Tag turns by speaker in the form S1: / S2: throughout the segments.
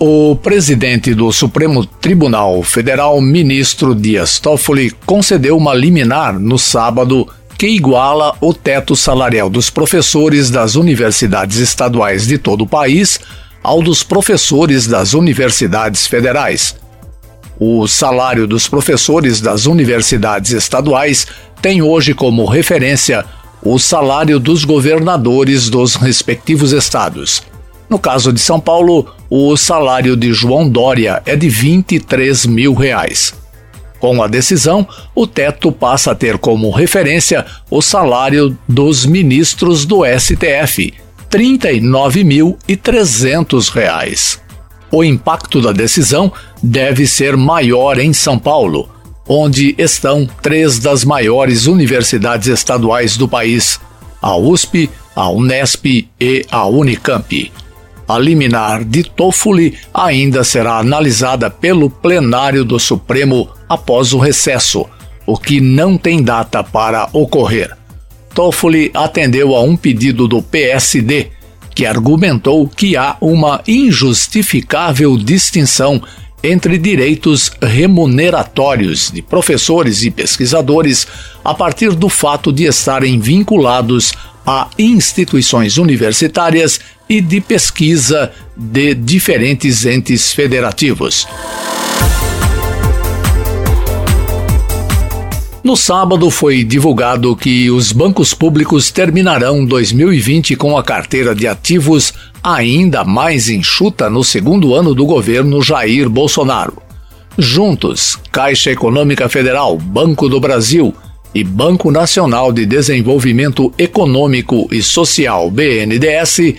S1: O presidente do Supremo Tribunal Federal, ministro Dias Toffoli, concedeu uma liminar no sábado que iguala o teto salarial dos professores das universidades estaduais de todo o país ao dos professores das universidades federais. O salário dos professores das universidades estaduais tem hoje como referência o salário dos governadores dos respectivos estados. No caso de São Paulo, o salário de João Dória é de 23 mil reais. Com a decisão, o teto passa a ter como referência o salário dos ministros do STF, R$ 39.300. O impacto da decisão deve ser maior em São Paulo, onde estão três das maiores universidades estaduais do país: a USP, a Unesp e a Unicamp. A liminar de Toffoli ainda será analisada pelo plenário do Supremo após o recesso, o que não tem data para ocorrer. Toffoli atendeu a um pedido do PSD, que argumentou que há uma injustificável distinção entre direitos remuneratórios de professores e pesquisadores a partir do fato de estarem vinculados a instituições universitárias e de pesquisa de diferentes entes federativos. No sábado foi divulgado que os bancos públicos terminarão 2020 com a carteira de ativos ainda mais enxuta no segundo ano do governo Jair Bolsonaro. Juntos, Caixa Econômica Federal, Banco do Brasil e Banco Nacional de Desenvolvimento Econômico e Social, BNDES,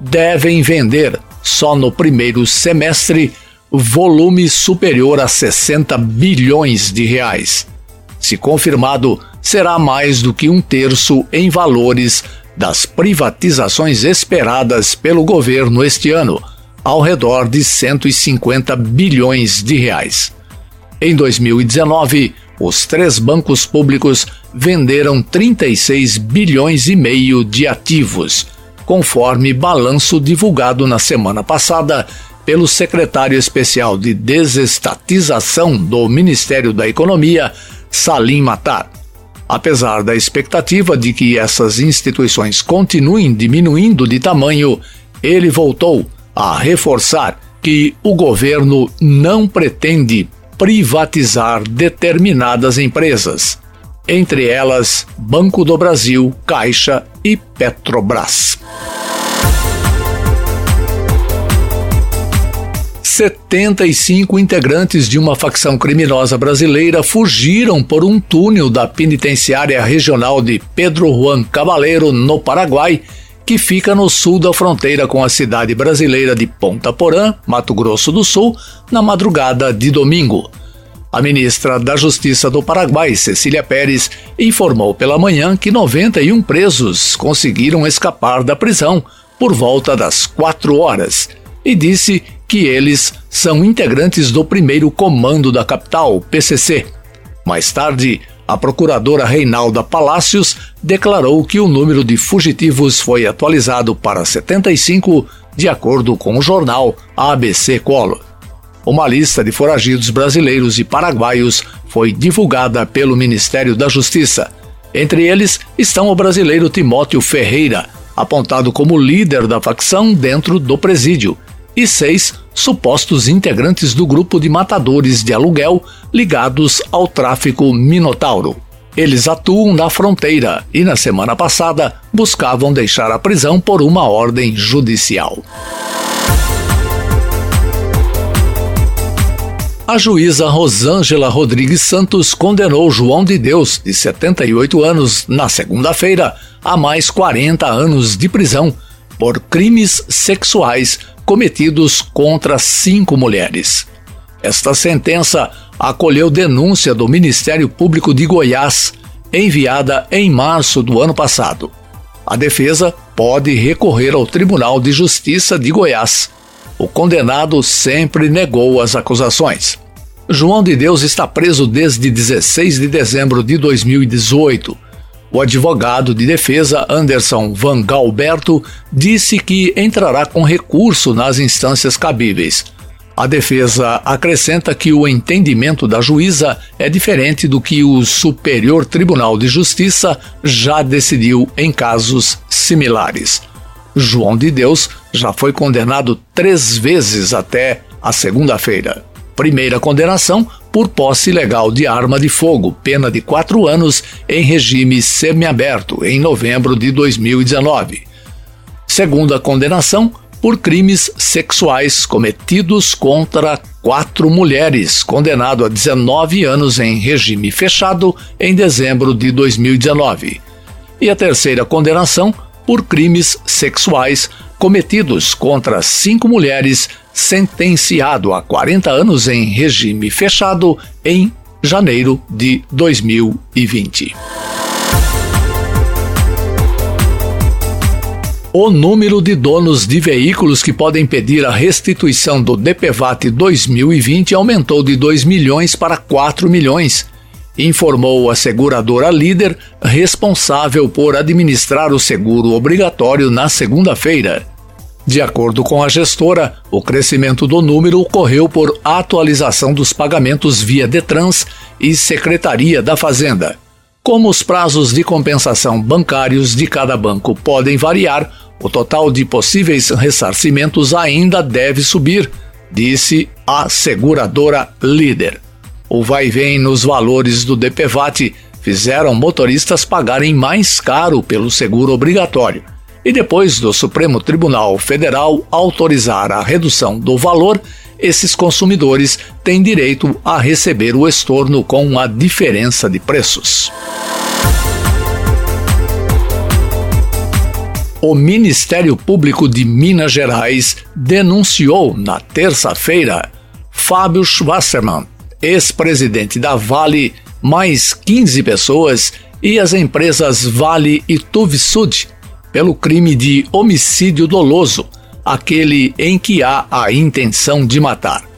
S1: devem vender, só no primeiro semestre, volume superior a 60 bilhões de reais. Se confirmado, será mais do que um terço em valores das privatizações esperadas pelo governo este ano, ao redor de 150 bilhões de reais. Em 2019, os três bancos públicos venderam 36 bilhões e meio de ativos, conforme balanço divulgado na semana passada pelo secretário especial de desestatização do Ministério da Economia, Salim Matar. Apesar da expectativa de que essas instituições continuem diminuindo de tamanho, ele voltou a reforçar que o governo não pretende privatizar determinadas empresas, entre elas Banco do Brasil, Caixa e Petrobras. 75 integrantes de uma facção criminosa brasileira fugiram por um túnel da penitenciária regional de Pedro Juan Cabaleiro, no Paraguai, que fica no sul da fronteira com a cidade brasileira de Ponta Porã, Mato Grosso do Sul, na madrugada de domingo. A ministra da Justiça do Paraguai, Cecília Pérez, informou pela manhã que 91 presos conseguiram escapar da prisão por volta das quatro horas e disse que eles são integrantes do primeiro comando da capital, PCC. Mais tarde, a procuradora Reinalda Palácios declarou que o número de fugitivos foi atualizado para 75, de acordo com o jornal ABC Collor. Uma lista de foragidos brasileiros e paraguaios foi divulgada pelo Ministério da Justiça. Entre eles estão o brasileiro Timóteo Ferreira, apontado como líder da facção dentro do presídio, e seis supostos integrantes do grupo de matadores de aluguel ligados ao tráfico Minotauro. Eles atuam na fronteira e, na semana passada, buscavam deixar a prisão por uma ordem judicial. A juíza Rosângela Rodrigues Santos condenou João de Deus, de 78 anos, na segunda-feira, a mais 40 anos de prisão por crimes sexuais cometidos contra cinco mulheres. Esta sentença acolheu denúncia do Ministério Público de Goiás, enviada em março do ano passado. A defesa pode recorrer ao Tribunal de Justiça de Goiás. O condenado sempre negou as acusações. João de Deus está preso desde 16 de dezembro de 2018. O advogado de defesa Anderson Van Galberto disse que entrará com recurso nas instâncias cabíveis. A defesa acrescenta que o entendimento da juíza é diferente do que o Superior Tribunal de Justiça já decidiu em casos similares. João de Deus já foi condenado três vezes até a segunda-feira. Primeira condenação por posse ilegal de arma de fogo, pena de quatro anos em regime semiaberto, em novembro de 2019. Segunda condenação por crimes sexuais cometidos contra quatro mulheres, condenado a 19 anos em regime fechado em dezembro de 2019. E a terceira condenação por crimes sexuais cometidos contra cinco mulheres, sentenciado a 40 anos em regime fechado em janeiro de 2020. O número de donos de veículos que podem pedir a restituição do DPVAT 2020 aumentou de 2 milhões para 4 milhões, informou a seguradora líder responsável por administrar o seguro obrigatório na segunda-feira. De acordo com a gestora, o crescimento do número ocorreu por atualização dos pagamentos via Detrans e Secretaria da Fazenda. Como os prazos de compensação bancários de cada banco podem variar, o total de possíveis ressarcimentos ainda deve subir, disse a seguradora líder. O vai-vem nos valores do DPVAT fizeram motoristas pagarem mais caro pelo seguro obrigatório. E depois do Supremo Tribunal Federal autorizar a redução do valor, esses consumidores têm direito a receber o estorno com a diferença de preços. O Ministério Público de Minas Gerais denunciou na terça-feira Fábio Schwasserman, ex-presidente da Vale, mais 15 pessoas e as empresas Vale e Tuvisud pelo crime de homicídio doloso aquele em que há a intenção de matar.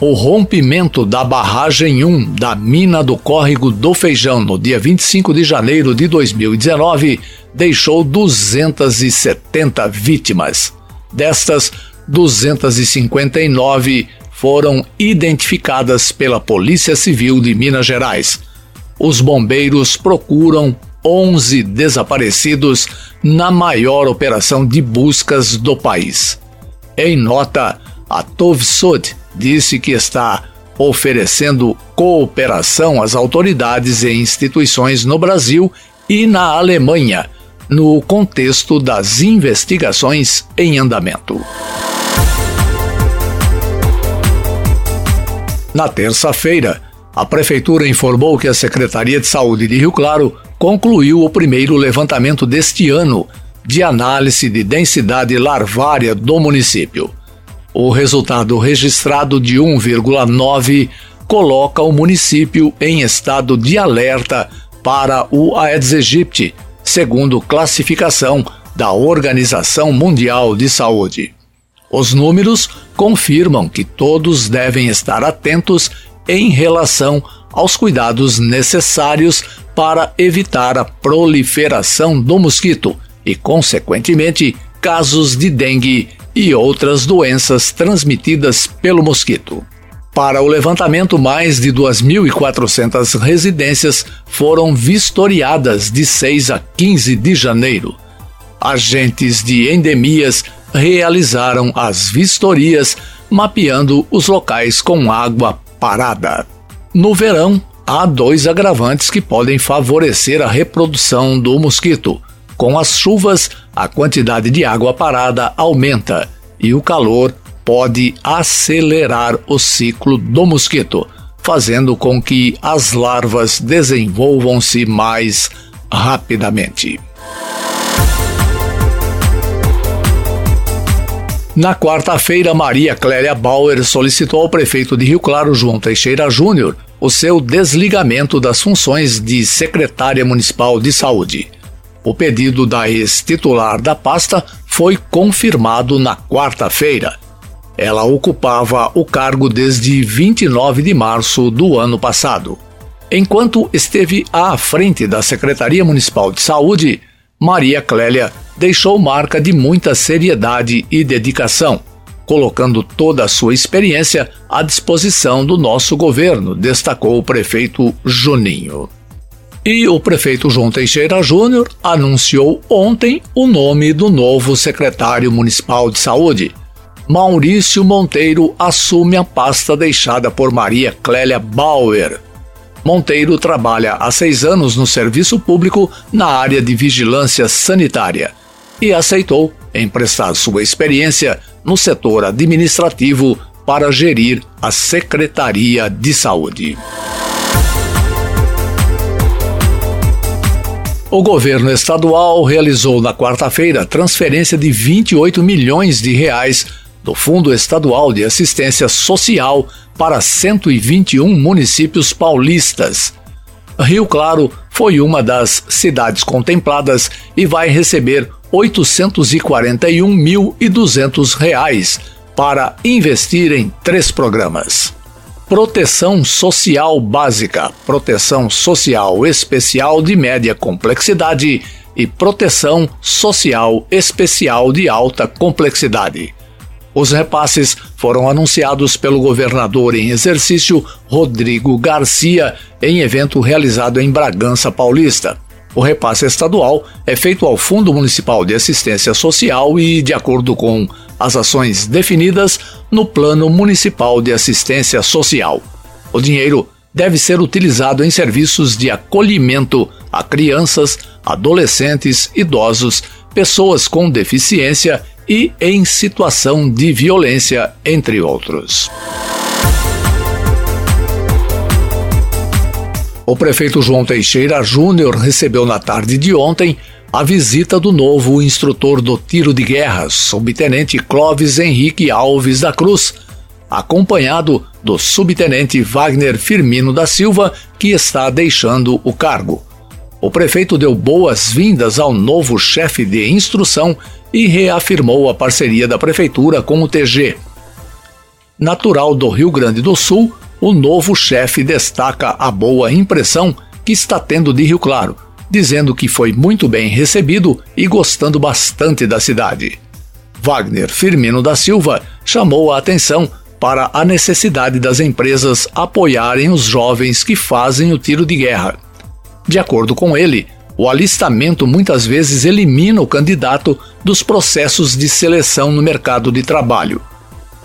S1: O rompimento da barragem 1 da mina do córrego do Feijão no dia 25 de janeiro de 2019 deixou 270 vítimas. Destas, 259 foram identificadas pela Polícia Civil de Minas Gerais. Os bombeiros procuram 11 desaparecidos na maior operação de buscas do país. Em nota, a Tovsud disse que está oferecendo cooperação às autoridades e instituições no Brasil e na Alemanha, no contexto das investigações em andamento. Na terça-feira, a Prefeitura informou que a Secretaria de Saúde de Rio Claro concluiu o primeiro levantamento deste ano de análise de densidade larvária do município. O resultado registrado de 1,9 coloca o município em estado de alerta para o Aedes aegypti, segundo classificação da Organização Mundial de Saúde. Os números confirmam que todos devem estar atentos em relação aos cuidados necessários para evitar a proliferação do mosquito e, consequentemente, casos de dengue e outras doenças transmitidas pelo mosquito. Para o levantamento, mais de 2.400 residências foram vistoriadas de 6 a 15 de janeiro. Agentes de endemias realizaram as vistorias, mapeando os locais com água parada. No verão, há dois agravantes que podem favorecer a reprodução do mosquito. Com as chuvas, a quantidade de água parada aumenta e o calor pode acelerar o ciclo do mosquito, fazendo com que as larvas desenvolvam-se mais rapidamente. Na quarta-feira, Maria Clélia Bauer solicitou ao prefeito de Rio Claro, João Teixeira Júnior, o seu desligamento das funções de secretária municipal de saúde. O pedido da ex-titular da pasta foi confirmado na quarta-feira. Ela ocupava o cargo desde 29 de março do ano passado. Enquanto esteve à frente da Secretaria Municipal de Saúde, Maria Clélia deixou marca de muita seriedade e dedicação, colocando toda a sua experiência à disposição do nosso governo, destacou o prefeito Juninho. E o prefeito João Teixeira Júnior anunciou ontem o nome do novo secretário municipal de saúde. Maurício Monteiro assume a pasta deixada por Maria Clélia Bauer Monteiro trabalha há seis anos no serviço público na área de vigilância sanitária e aceitou emprestar sua experiência no setor administrativo para gerir a Secretaria de Saúde. O governo estadual realizou na quarta-feira transferência de 28 milhões de reais do Fundo Estadual de Assistência Social para 121 municípios paulistas. Rio Claro foi uma das cidades contempladas e vai receber 841.200 reais para investir em três programas. Proteção Social Básica, Proteção Social Especial de Média Complexidade e Proteção Social Especial de Alta Complexidade. Os repasses foram anunciados pelo governador em exercício Rodrigo Garcia em evento realizado em Bragança Paulista. O repasse estadual é feito ao Fundo Municipal de Assistência Social e, de acordo com as ações definidas no Plano Municipal de Assistência Social. O dinheiro deve ser utilizado em serviços de acolhimento a crianças, adolescentes, idosos, pessoas com deficiência e em situação de violência, entre outros. O prefeito João Teixeira Júnior recebeu na tarde de ontem a visita do novo instrutor do tiro de guerra, subtenente Clóvis Henrique Alves da Cruz, acompanhado do subtenente Wagner Firmino da Silva, que está deixando o cargo. O prefeito deu boas-vindas ao novo chefe de instrução e reafirmou a parceria da prefeitura com o TG. Natural do Rio Grande do Sul, o novo chefe destaca a boa impressão que está tendo de Rio Claro, dizendo que foi muito bem recebido e gostando bastante da cidade. Wagner Firmino da Silva chamou a atenção para a necessidade das empresas apoiarem os jovens que fazem o tiro de guerra. De acordo com ele, o alistamento muitas vezes elimina o candidato dos processos de seleção no mercado de trabalho.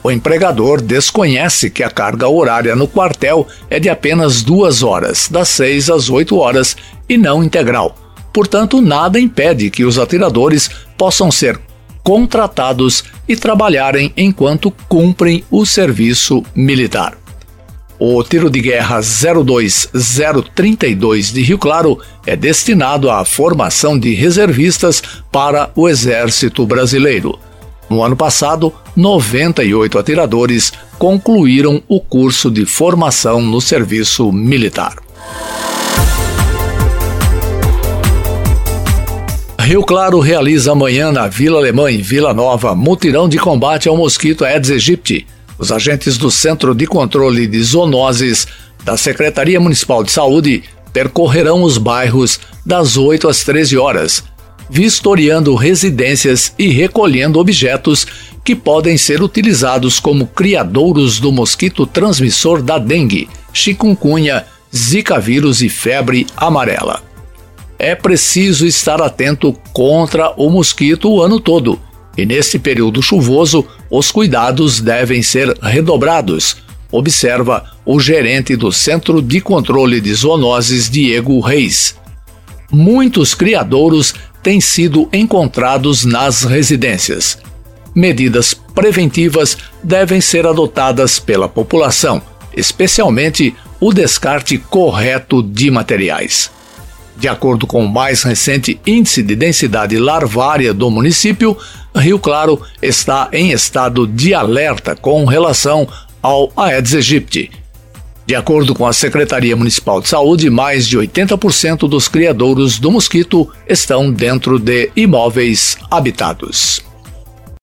S1: O empregador desconhece que a carga horária no quartel é de apenas duas horas, das seis às oito horas, e não integral. Portanto, nada impede que os atiradores possam ser contratados e trabalharem enquanto cumprem o serviço militar. O tiro de guerra 02032 de Rio Claro é destinado à formação de reservistas para o Exército Brasileiro. No ano passado, 98 atiradores concluíram o curso de formação no serviço militar. Rio Claro realiza amanhã na Vila Alemã, em Vila Nova, mutirão de combate ao mosquito Aedes aegypti os agentes do Centro de Controle de Zoonoses da Secretaria Municipal de Saúde percorrerão os bairros das 8 às 13 horas, vistoriando residências e recolhendo objetos que podem ser utilizados como criadouros do mosquito transmissor da dengue, chikungunya, zika vírus e febre amarela. É preciso estar atento contra o mosquito o ano todo e neste período chuvoso os cuidados devem ser redobrados, observa o gerente do Centro de Controle de Zoonoses, Diego Reis. Muitos criadouros têm sido encontrados nas residências. Medidas preventivas devem ser adotadas pela população, especialmente o descarte correto de materiais. De acordo com o mais recente índice de densidade larvária do município, Rio Claro está em estado de alerta com relação ao Aedes aegypti. De acordo com a Secretaria Municipal de Saúde, mais de 80% dos criadouros do mosquito estão dentro de imóveis habitados.